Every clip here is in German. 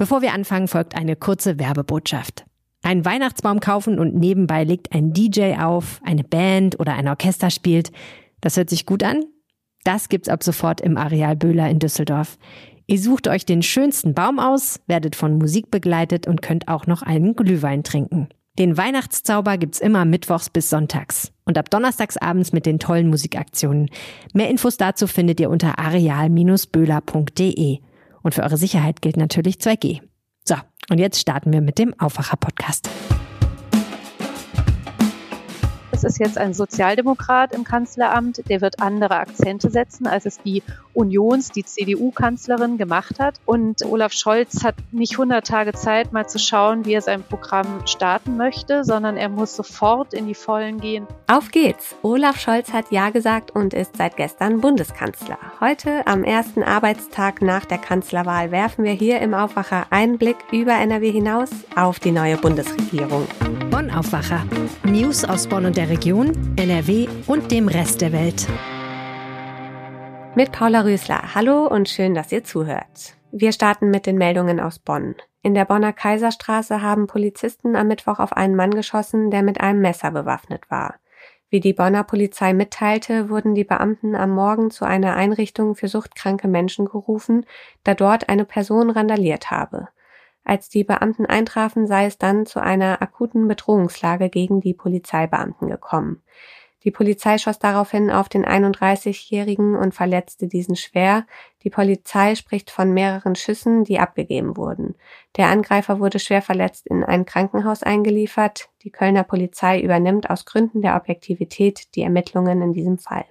Bevor wir anfangen, folgt eine kurze Werbebotschaft. Einen Weihnachtsbaum kaufen und nebenbei legt ein DJ auf, eine Band oder ein Orchester spielt. Das hört sich gut an? Das gibt's ab sofort im Areal Böhler in Düsseldorf. Ihr sucht euch den schönsten Baum aus, werdet von Musik begleitet und könnt auch noch einen Glühwein trinken. Den Weihnachtszauber gibt's immer mittwochs bis sonntags und ab donnerstags abends mit den tollen Musikaktionen. Mehr Infos dazu findet ihr unter areal-böhler.de. Und für eure Sicherheit gilt natürlich 2G. So, und jetzt starten wir mit dem Aufwacher-Podcast es ist jetzt ein Sozialdemokrat im Kanzleramt, der wird andere Akzente setzen, als es die Unions-, die CDU-Kanzlerin gemacht hat. Und Olaf Scholz hat nicht 100 Tage Zeit, mal zu schauen, wie er sein Programm starten möchte, sondern er muss sofort in die Vollen gehen. Auf geht's! Olaf Scholz hat Ja gesagt und ist seit gestern Bundeskanzler. Heute, am ersten Arbeitstag nach der Kanzlerwahl, werfen wir hier im Aufwacher einen Blick über NRW hinaus auf die neue Bundesregierung. Bonn Aufwacher. News aus Bonn und der Region, NRW und dem Rest der Welt. Mit Paula Rösler. Hallo und schön, dass ihr zuhört. Wir starten mit den Meldungen aus Bonn. In der Bonner Kaiserstraße haben Polizisten am Mittwoch auf einen Mann geschossen, der mit einem Messer bewaffnet war. Wie die Bonner Polizei mitteilte, wurden die Beamten am Morgen zu einer Einrichtung für suchtkranke Menschen gerufen, da dort eine Person randaliert habe. Als die Beamten eintrafen, sei es dann zu einer akuten Bedrohungslage gegen die Polizeibeamten gekommen. Die Polizei schoss daraufhin auf den 31-Jährigen und verletzte diesen schwer. Die Polizei spricht von mehreren Schüssen, die abgegeben wurden. Der Angreifer wurde schwer verletzt in ein Krankenhaus eingeliefert. Die Kölner Polizei übernimmt aus Gründen der Objektivität die Ermittlungen in diesem Fall.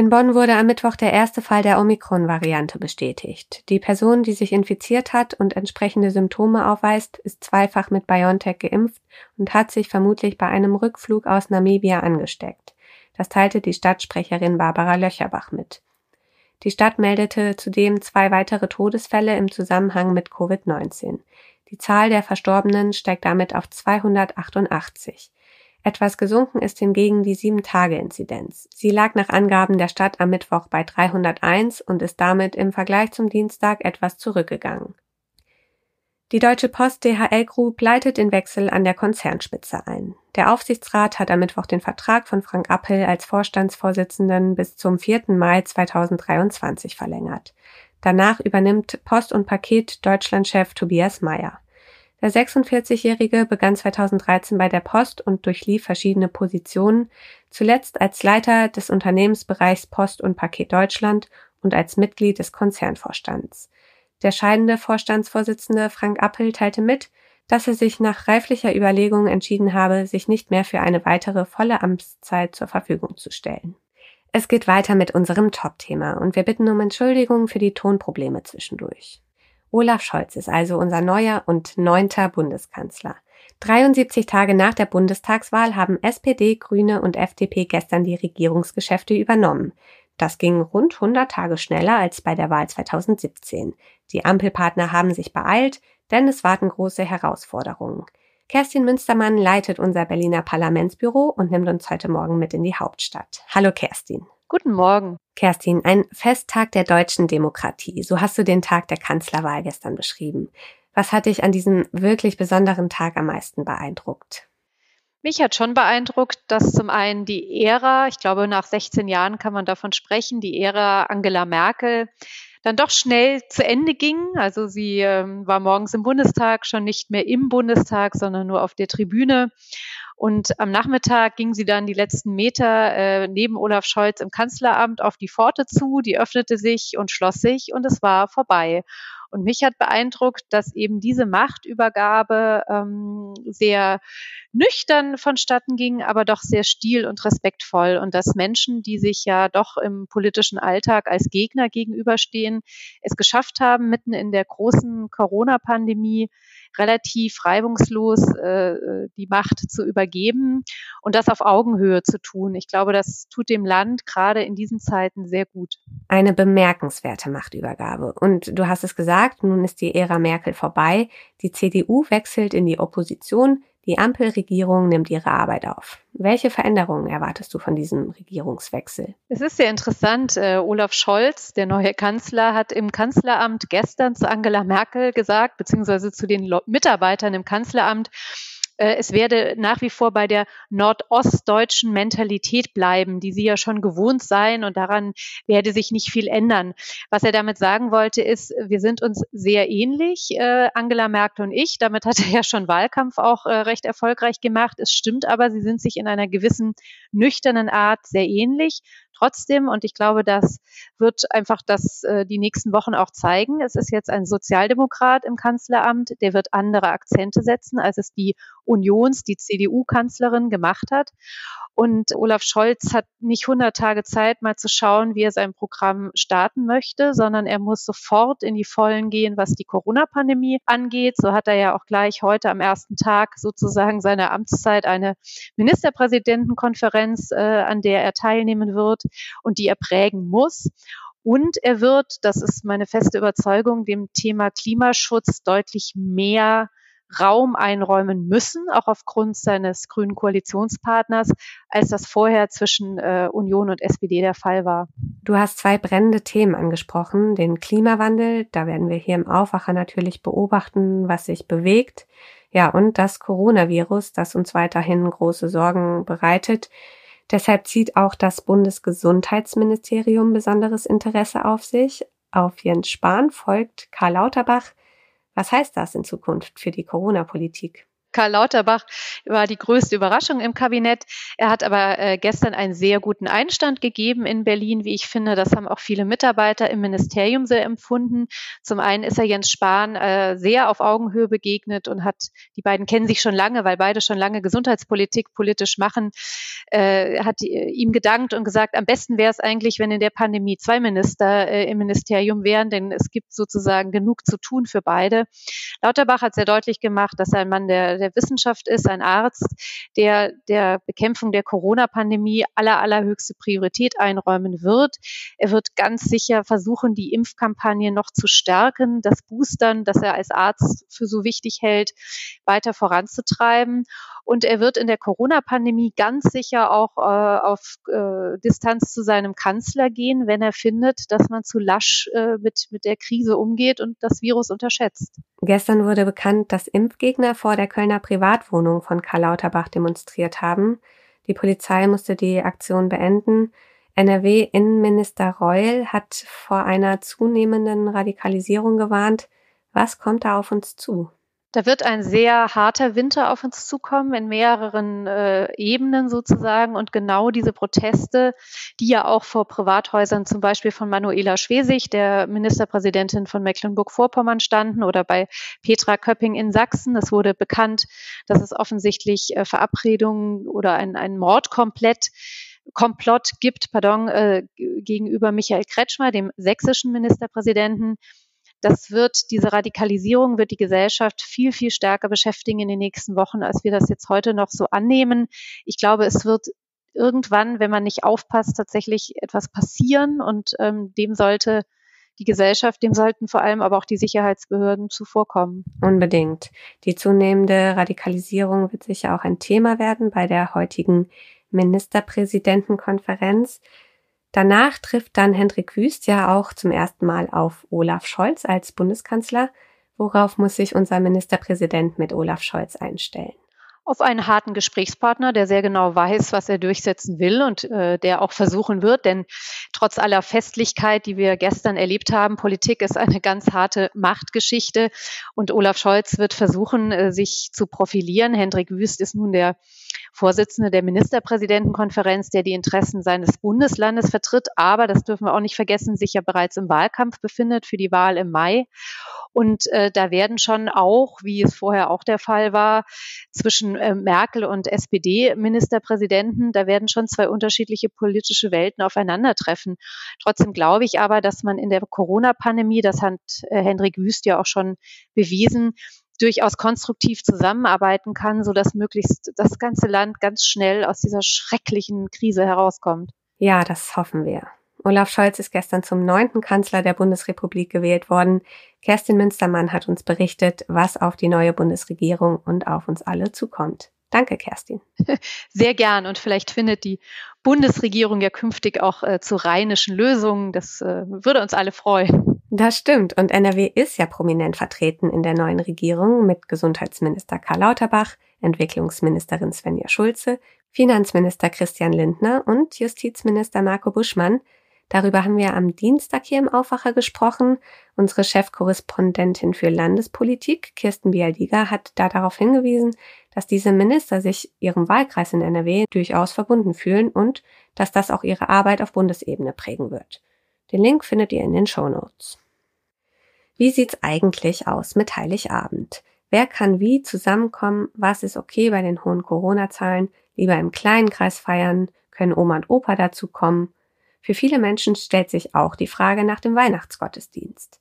In Bonn wurde am Mittwoch der erste Fall der Omikron-Variante bestätigt. Die Person, die sich infiziert hat und entsprechende Symptome aufweist, ist zweifach mit BioNTech geimpft und hat sich vermutlich bei einem Rückflug aus Namibia angesteckt. Das teilte die Stadtsprecherin Barbara Löcherbach mit. Die Stadt meldete zudem zwei weitere Todesfälle im Zusammenhang mit Covid-19. Die Zahl der Verstorbenen steigt damit auf 288. Etwas gesunken ist hingegen die 7-Tage-Inzidenz. Sie lag nach Angaben der Stadt am Mittwoch bei 301 und ist damit im Vergleich zum Dienstag etwas zurückgegangen. Die Deutsche Post DHL Group leitet den Wechsel an der Konzernspitze ein. Der Aufsichtsrat hat am Mittwoch den Vertrag von Frank Appel als Vorstandsvorsitzenden bis zum 4. Mai 2023 verlängert. Danach übernimmt Post und Paket Deutschlandchef Tobias Mayer. Der 46-Jährige begann 2013 bei der Post und durchlief verschiedene Positionen, zuletzt als Leiter des Unternehmensbereichs Post und Paket Deutschland und als Mitglied des Konzernvorstands. Der scheidende Vorstandsvorsitzende Frank Appel teilte mit, dass er sich nach reiflicher Überlegung entschieden habe, sich nicht mehr für eine weitere volle Amtszeit zur Verfügung zu stellen. Es geht weiter mit unserem Top-Thema und wir bitten um Entschuldigung für die Tonprobleme zwischendurch. Olaf Scholz ist also unser neuer und neunter Bundeskanzler. 73 Tage nach der Bundestagswahl haben SPD, Grüne und FDP gestern die Regierungsgeschäfte übernommen. Das ging rund 100 Tage schneller als bei der Wahl 2017. Die Ampelpartner haben sich beeilt, denn es warten große Herausforderungen. Kerstin Münstermann leitet unser Berliner Parlamentsbüro und nimmt uns heute Morgen mit in die Hauptstadt. Hallo Kerstin. Guten Morgen. Kerstin, ein Festtag der deutschen Demokratie. So hast du den Tag der Kanzlerwahl gestern beschrieben. Was hat dich an diesem wirklich besonderen Tag am meisten beeindruckt? Mich hat schon beeindruckt, dass zum einen die Ära, ich glaube nach 16 Jahren kann man davon sprechen, die Ära Angela Merkel dann doch schnell zu Ende ging. Also sie ähm, war morgens im Bundestag schon nicht mehr im Bundestag, sondern nur auf der Tribüne. Und am Nachmittag ging sie dann die letzten Meter äh, neben Olaf Scholz im Kanzleramt auf die Pforte zu, die öffnete sich und schloss sich und es war vorbei. Und mich hat beeindruckt, dass eben diese Machtübergabe ähm, sehr nüchtern vonstatten ging, aber doch sehr stil und respektvoll. Und dass Menschen, die sich ja doch im politischen Alltag als Gegner gegenüberstehen, es geschafft haben, mitten in der großen Corona-Pandemie relativ reibungslos äh, äh, die Macht zu übergeben und das auf Augenhöhe zu tun. Ich glaube, das tut dem Land gerade in diesen Zeiten sehr gut. Eine bemerkenswerte Machtübergabe. Und du hast es gesagt, nun ist die Ära Merkel vorbei. Die CDU wechselt in die Opposition. Die Ampelregierung nimmt ihre Arbeit auf. Welche Veränderungen erwartest du von diesem Regierungswechsel? Es ist sehr interessant. Äh, Olaf Scholz, der neue Kanzler, hat im Kanzleramt gestern zu Angela Merkel gesagt, beziehungsweise zu den Mitarbeitern im Kanzleramt, äh, es werde nach wie vor bei der nordostdeutschen Mentalität bleiben, die sie ja schon gewohnt seien und daran werde sich nicht viel ändern. Was er damit sagen wollte, ist, wir sind uns sehr ähnlich, äh, Angela Merkel und ich. Damit hat er ja schon Wahlkampf auch äh, recht erfolgreich gemacht. Es stimmt aber, sie sind sich in einer gewissen nüchternen Art sehr ähnlich trotzdem, und ich glaube, das wird einfach das äh, die nächsten Wochen auch zeigen. Es ist jetzt ein Sozialdemokrat im Kanzleramt, der wird andere Akzente setzen, als es die Unions, die CDU-Kanzlerin gemacht hat. Und Olaf Scholz hat nicht 100 Tage Zeit, mal zu schauen, wie er sein Programm starten möchte, sondern er muss sofort in die Vollen gehen, was die Corona-Pandemie angeht. So hat er ja auch gleich heute am ersten Tag sozusagen seiner Amtszeit eine Ministerpräsidentenkonferenz, äh, an der er teilnehmen wird und die er prägen muss. Und er wird, das ist meine feste Überzeugung, dem Thema Klimaschutz deutlich mehr Raum einräumen müssen, auch aufgrund seines grünen Koalitionspartners, als das vorher zwischen äh, Union und SPD der Fall war. Du hast zwei brennende Themen angesprochen, den Klimawandel, da werden wir hier im Aufwacher natürlich beobachten, was sich bewegt, ja, und das Coronavirus, das uns weiterhin große Sorgen bereitet. Deshalb zieht auch das Bundesgesundheitsministerium besonderes Interesse auf sich. Auf Jens Spahn folgt Karl Lauterbach, was heißt das in Zukunft für die Corona-Politik? Karl Lauterbach war die größte Überraschung im Kabinett. Er hat aber äh, gestern einen sehr guten Einstand gegeben in Berlin, wie ich finde. Das haben auch viele Mitarbeiter im Ministerium sehr empfunden. Zum einen ist er Jens Spahn äh, sehr auf Augenhöhe begegnet und hat, die beiden kennen sich schon lange, weil beide schon lange Gesundheitspolitik politisch machen, äh, hat ihm gedankt und gesagt, am besten wäre es eigentlich, wenn in der Pandemie zwei Minister äh, im Ministerium wären, denn es gibt sozusagen genug zu tun für beide. Lauterbach hat sehr deutlich gemacht, dass er ein Mann der der Wissenschaft ist, ein Arzt, der der Bekämpfung der Corona-Pandemie aller, allerhöchste Priorität einräumen wird. Er wird ganz sicher versuchen, die Impfkampagne noch zu stärken, das Boostern, das er als Arzt für so wichtig hält, weiter voranzutreiben. Und er wird in der Corona-Pandemie ganz sicher auch äh, auf äh, Distanz zu seinem Kanzler gehen, wenn er findet, dass man zu lasch äh, mit, mit der Krise umgeht und das Virus unterschätzt. Gestern wurde bekannt, dass Impfgegner vor der Kölner Privatwohnung von Karl Lauterbach demonstriert haben. Die Polizei musste die Aktion beenden. NRW-Innenminister Reul hat vor einer zunehmenden Radikalisierung gewarnt. Was kommt da auf uns zu? Da wird ein sehr harter Winter auf uns zukommen in mehreren äh, Ebenen sozusagen. Und genau diese Proteste, die ja auch vor Privathäusern zum Beispiel von Manuela Schwesig, der Ministerpräsidentin von Mecklenburg-Vorpommern standen, oder bei Petra Köpping in Sachsen. Es wurde bekannt, dass es offensichtlich äh, Verabredungen oder ein, ein Mordkomplett Komplott gibt, pardon, äh, gegenüber Michael Kretschmer, dem sächsischen Ministerpräsidenten das wird, diese Radikalisierung wird die Gesellschaft viel, viel stärker beschäftigen in den nächsten Wochen, als wir das jetzt heute noch so annehmen. Ich glaube, es wird irgendwann, wenn man nicht aufpasst, tatsächlich etwas passieren und ähm, dem sollte die Gesellschaft, dem sollten vor allem aber auch die Sicherheitsbehörden zuvorkommen. Unbedingt. Die zunehmende Radikalisierung wird sicher auch ein Thema werden bei der heutigen Ministerpräsidentenkonferenz. Danach trifft dann Hendrik Wüst ja auch zum ersten Mal auf Olaf Scholz als Bundeskanzler. Worauf muss sich unser Ministerpräsident mit Olaf Scholz einstellen? auf einen harten Gesprächspartner, der sehr genau weiß, was er durchsetzen will und äh, der auch versuchen wird. Denn trotz aller Festlichkeit, die wir gestern erlebt haben, Politik ist eine ganz harte Machtgeschichte und Olaf Scholz wird versuchen, äh, sich zu profilieren. Hendrik Wüst ist nun der Vorsitzende der Ministerpräsidentenkonferenz, der die Interessen seines Bundeslandes vertritt, aber das dürfen wir auch nicht vergessen, sich ja bereits im Wahlkampf befindet für die Wahl im Mai. Und äh, da werden schon auch, wie es vorher auch der Fall war, zwischen äh, Merkel und SPD-Ministerpräsidenten, da werden schon zwei unterschiedliche politische Welten aufeinandertreffen. Trotzdem glaube ich aber, dass man in der Corona-Pandemie, das hat äh, Hendrik Wüst ja auch schon bewiesen, durchaus konstruktiv zusammenarbeiten kann, so dass möglichst das ganze Land ganz schnell aus dieser schrecklichen Krise herauskommt. Ja, das hoffen wir. Olaf Scholz ist gestern zum neunten Kanzler der Bundesrepublik gewählt worden. Kerstin Münstermann hat uns berichtet, was auf die neue Bundesregierung und auf uns alle zukommt. Danke, Kerstin. Sehr gern. Und vielleicht findet die Bundesregierung ja künftig auch äh, zu rheinischen Lösungen. Das äh, würde uns alle freuen. Das stimmt. Und NRW ist ja prominent vertreten in der neuen Regierung mit Gesundheitsminister Karl Lauterbach, Entwicklungsministerin Svenja Schulze, Finanzminister Christian Lindner und Justizminister Marco Buschmann. Darüber haben wir am Dienstag hier im Aufwacher gesprochen. Unsere Chefkorrespondentin für Landespolitik, Kirsten Bialdiger, hat da darauf hingewiesen, dass diese Minister sich ihrem Wahlkreis in NRW durchaus verbunden fühlen und dass das auch ihre Arbeit auf Bundesebene prägen wird. Den Link findet ihr in den Show Notes. Wie sieht's eigentlich aus mit Heiligabend? Wer kann wie zusammenkommen? Was ist okay bei den hohen Corona-Zahlen? Lieber im kleinen Kreis feiern? Können Oma und Opa dazu kommen? Für viele Menschen stellt sich auch die Frage nach dem Weihnachtsgottesdienst.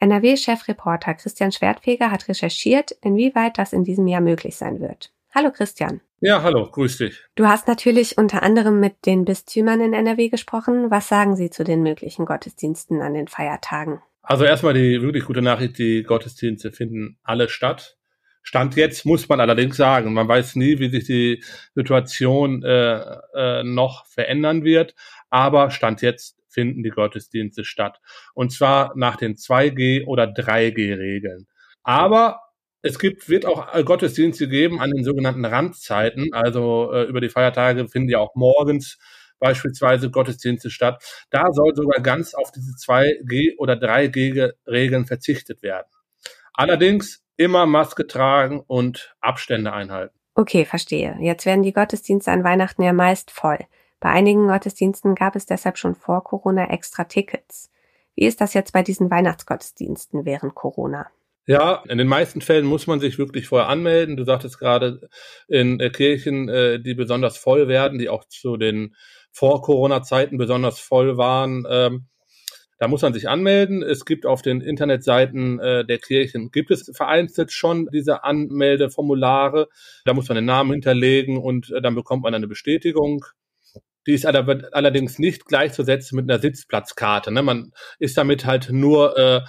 NRW-Chefreporter Christian Schwertfeger hat recherchiert, inwieweit das in diesem Jahr möglich sein wird. Hallo Christian. Ja, hallo, grüß dich. Du hast natürlich unter anderem mit den Bistümern in NRW gesprochen. Was sagen sie zu den möglichen Gottesdiensten an den Feiertagen? Also erstmal die wirklich gute Nachricht, die Gottesdienste finden alle statt. Stand jetzt muss man allerdings sagen, man weiß nie, wie sich die Situation äh, äh, noch verändern wird, aber Stand jetzt finden die Gottesdienste statt. Und zwar nach den 2G oder 3G-Regeln. Aber es gibt, wird auch äh, Gottesdienste geben an den sogenannten Randzeiten. Also äh, über die Feiertage finden ja auch morgens beispielsweise Gottesdienste statt. Da soll sogar ganz auf diese 2G oder 3G-Regeln verzichtet werden. Allerdings immer Maske tragen und Abstände einhalten. Okay, verstehe. Jetzt werden die Gottesdienste an Weihnachten ja meist voll. Bei einigen Gottesdiensten gab es deshalb schon vor Corona extra Tickets. Wie ist das jetzt bei diesen Weihnachtsgottesdiensten während Corona? Ja, in den meisten Fällen muss man sich wirklich vorher anmelden. Du sagtest gerade in äh, Kirchen, äh, die besonders voll werden, die auch zu den Vor-Corona-Zeiten besonders voll waren. Ähm, da muss man sich anmelden. Es gibt auf den Internetseiten äh, der Kirchen, gibt es vereinzelt schon diese Anmeldeformulare. Da muss man den Namen hinterlegen und dann bekommt man eine Bestätigung. Die ist allerdings nicht gleichzusetzen mit einer Sitzplatzkarte. Ne? Man ist damit halt nur äh,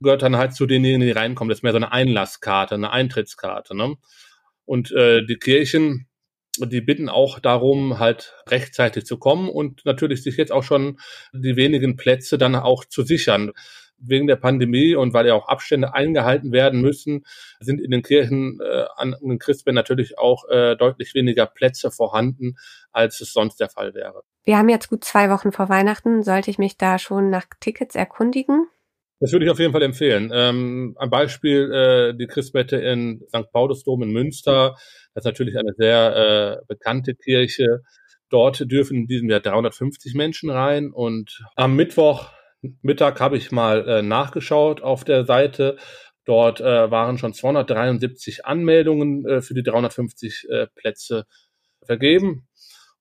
gehört dann halt zu denjenigen, die reinkommen. Das ist mehr so eine Einlasskarte, eine Eintrittskarte. Ne? Und äh, die Kirchen, die bitten auch darum, halt rechtzeitig zu kommen und natürlich sich jetzt auch schon die wenigen Plätze dann auch zu sichern. Wegen der Pandemie und weil ja auch Abstände eingehalten werden müssen, sind in den Kirchen äh, an den Christbären natürlich auch äh, deutlich weniger Plätze vorhanden, als es sonst der Fall wäre. Wir haben jetzt gut zwei Wochen vor Weihnachten. Sollte ich mich da schon nach Tickets erkundigen? Das würde ich auf jeden Fall empfehlen. Ähm, ein Beispiel, äh, die Christmette in St. Paulusdom in Münster. Das ist natürlich eine sehr äh, bekannte Kirche. Dort dürfen in diesem Jahr 350 Menschen rein. Und am Mittwoch Mittag habe ich mal äh, nachgeschaut auf der Seite. Dort äh, waren schon 273 Anmeldungen äh, für die 350 äh, Plätze vergeben.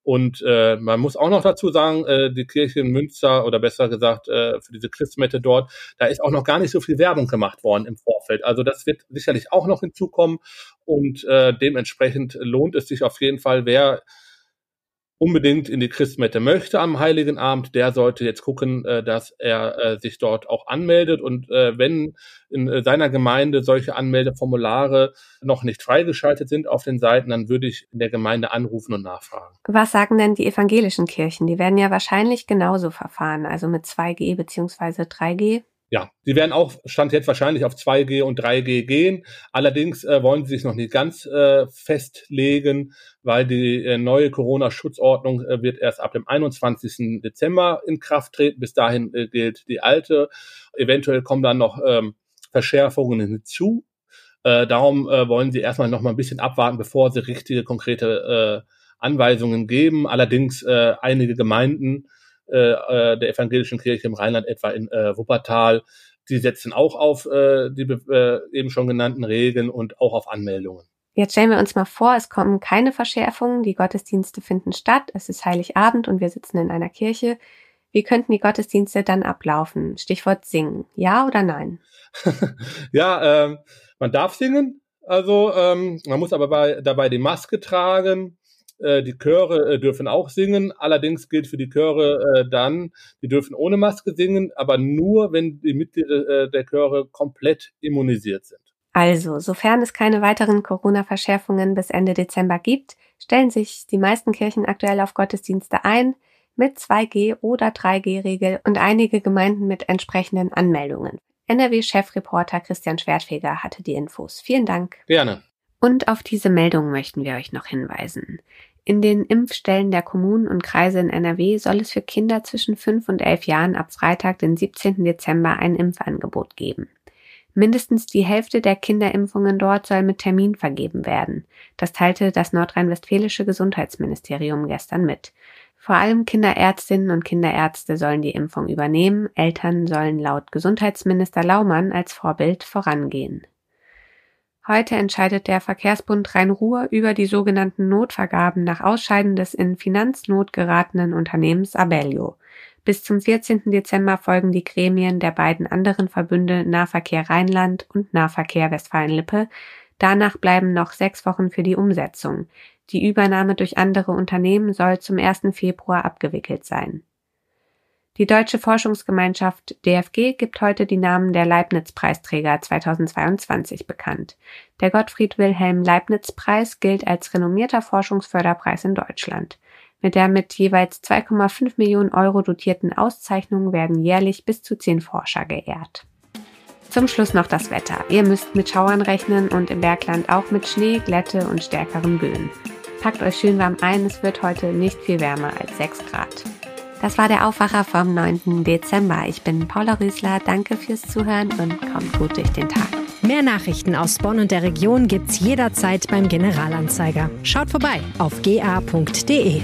Und äh, man muss auch noch dazu sagen, äh, die Kirche in Münster oder besser gesagt für diese Christmette dort, da ist auch noch gar nicht so viel Werbung gemacht worden im Vorfeld. Also das wird sicherlich auch noch hinzukommen und dementsprechend lohnt es sich auf jeden Fall, wer unbedingt in die Christmette möchte am Heiligen Abend, der sollte jetzt gucken, äh, dass er äh, sich dort auch anmeldet. Und äh, wenn in seiner Gemeinde solche Anmeldeformulare noch nicht freigeschaltet sind auf den Seiten, dann würde ich in der Gemeinde anrufen und nachfragen. Was sagen denn die evangelischen Kirchen? Die werden ja wahrscheinlich genauso verfahren, also mit 2G beziehungsweise 3G. Ja, die werden auch, stand jetzt wahrscheinlich auf 2G und 3G gehen. Allerdings äh, wollen sie sich noch nicht ganz äh, festlegen, weil die äh, neue Corona-Schutzordnung äh, wird erst ab dem 21. Dezember in Kraft treten. Bis dahin äh, gilt die alte. Eventuell kommen dann noch ähm, Verschärfungen hinzu. Äh, darum wollen sie erstmal noch mal ein bisschen abwarten, bevor sie richtige, konkrete Anweisungen geben. Allerdings einige Gemeinden äh, der evangelischen Kirche im Rheinland, etwa in äh, Wuppertal. Die setzen auch auf äh, die äh, eben schon genannten Regeln und auch auf Anmeldungen. Jetzt stellen wir uns mal vor, es kommen keine Verschärfungen, die Gottesdienste finden statt, es ist Heiligabend und wir sitzen in einer Kirche. Wie könnten die Gottesdienste dann ablaufen? Stichwort singen. Ja oder nein? ja, ähm, man darf singen. Also ähm, man muss aber bei, dabei die Maske tragen. Äh, die Chöre äh, dürfen auch singen. Allerdings gilt für die Chöre äh, dann, die dürfen ohne Maske singen, aber nur, wenn die Mitglieder der Chöre komplett immunisiert sind. Also, sofern es keine weiteren Corona-Verschärfungen bis Ende Dezember gibt, stellen sich die meisten Kirchen aktuell auf Gottesdienste ein mit 2G oder 3G-Regel und einige Gemeinden mit entsprechenden Anmeldungen. NRW-Chefreporter Christian Schwertfeger hatte die Infos. Vielen Dank. Gerne. Und auf diese Meldung möchten wir euch noch hinweisen. In den Impfstellen der Kommunen und Kreise in NRW soll es für Kinder zwischen 5 und 11 Jahren ab Freitag, den 17. Dezember, ein Impfangebot geben. Mindestens die Hälfte der Kinderimpfungen dort soll mit Termin vergeben werden. Das teilte das nordrhein-westfälische Gesundheitsministerium gestern mit. Vor allem Kinderärztinnen und Kinderärzte sollen die Impfung übernehmen, Eltern sollen laut Gesundheitsminister Laumann als Vorbild vorangehen. Heute entscheidet der Verkehrsbund Rhein-Ruhr über die sogenannten Notvergaben nach Ausscheiden des in Finanznot geratenen Unternehmens Abellio. Bis zum 14. Dezember folgen die Gremien der beiden anderen Verbünde Nahverkehr Rheinland und Nahverkehr Westfalen-Lippe. Danach bleiben noch sechs Wochen für die Umsetzung. Die Übernahme durch andere Unternehmen soll zum 1. Februar abgewickelt sein. Die Deutsche Forschungsgemeinschaft DFG gibt heute die Namen der Leibniz-Preisträger 2022 bekannt. Der Gottfried Wilhelm Leibniz-Preis gilt als renommierter Forschungsförderpreis in Deutschland. Mit der mit jeweils 2,5 Millionen Euro dotierten Auszeichnung werden jährlich bis zu zehn Forscher geehrt. Zum Schluss noch das Wetter. Ihr müsst mit Schauern rechnen und im Bergland auch mit Schnee, Glätte und stärkeren Böen. Packt euch schön warm ein, es wird heute nicht viel wärmer als 6 Grad. Das war der Aufwacher vom 9. Dezember. Ich bin Paula Rüßler. Danke fürs Zuhören und kommt gut durch den Tag. Mehr Nachrichten aus Bonn und der Region gibt's jederzeit beim Generalanzeiger. Schaut vorbei auf ga.de.